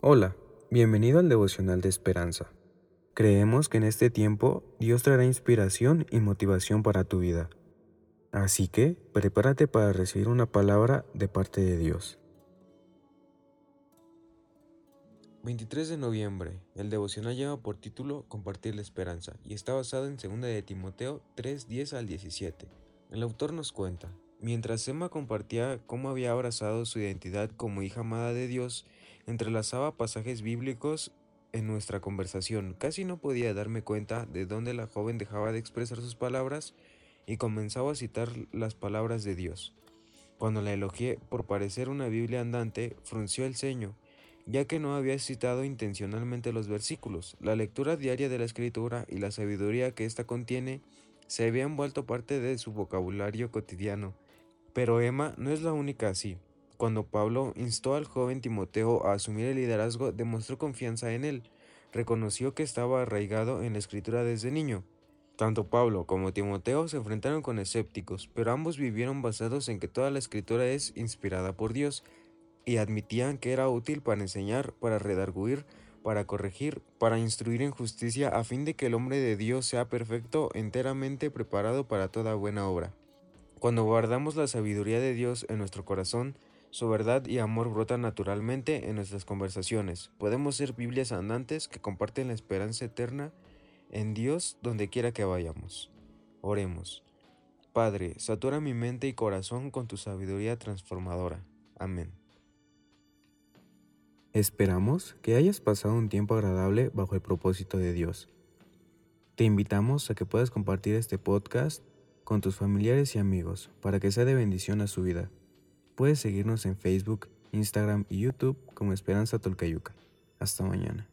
Hola, bienvenido al devocional de esperanza. Creemos que en este tiempo Dios traerá inspiración y motivación para tu vida. Así que prepárate para recibir una palabra de parte de Dios. 23 de noviembre. El devocional lleva por título Compartir la esperanza y está basado en 2 de Timoteo 3, 10 al 17. El autor nos cuenta, mientras Emma compartía cómo había abrazado su identidad como hija amada de Dios, Entrelazaba pasajes bíblicos en nuestra conversación. Casi no podía darme cuenta de dónde la joven dejaba de expresar sus palabras y comenzaba a citar las palabras de Dios. Cuando la elogié por parecer una Biblia andante, frunció el ceño, ya que no había citado intencionalmente los versículos. La lectura diaria de la escritura y la sabiduría que ésta contiene se habían vuelto parte de su vocabulario cotidiano. Pero Emma no es la única así. Cuando Pablo instó al joven Timoteo a asumir el liderazgo, demostró confianza en él. Reconoció que estaba arraigado en la escritura desde niño. Tanto Pablo como Timoteo se enfrentaron con escépticos, pero ambos vivieron basados en que toda la escritura es inspirada por Dios y admitían que era útil para enseñar, para redarguir, para corregir, para instruir en justicia, a fin de que el hombre de Dios sea perfecto, enteramente preparado para toda buena obra. Cuando guardamos la sabiduría de Dios en nuestro corazón, su verdad y amor brotan naturalmente en nuestras conversaciones. Podemos ser Biblias andantes que comparten la esperanza eterna en Dios donde quiera que vayamos. Oremos. Padre, satura mi mente y corazón con tu sabiduría transformadora. Amén. Esperamos que hayas pasado un tiempo agradable bajo el propósito de Dios. Te invitamos a que puedas compartir este podcast con tus familiares y amigos para que sea de bendición a su vida. Puedes seguirnos en Facebook, Instagram y YouTube como Esperanza Tolcayuca. Hasta mañana.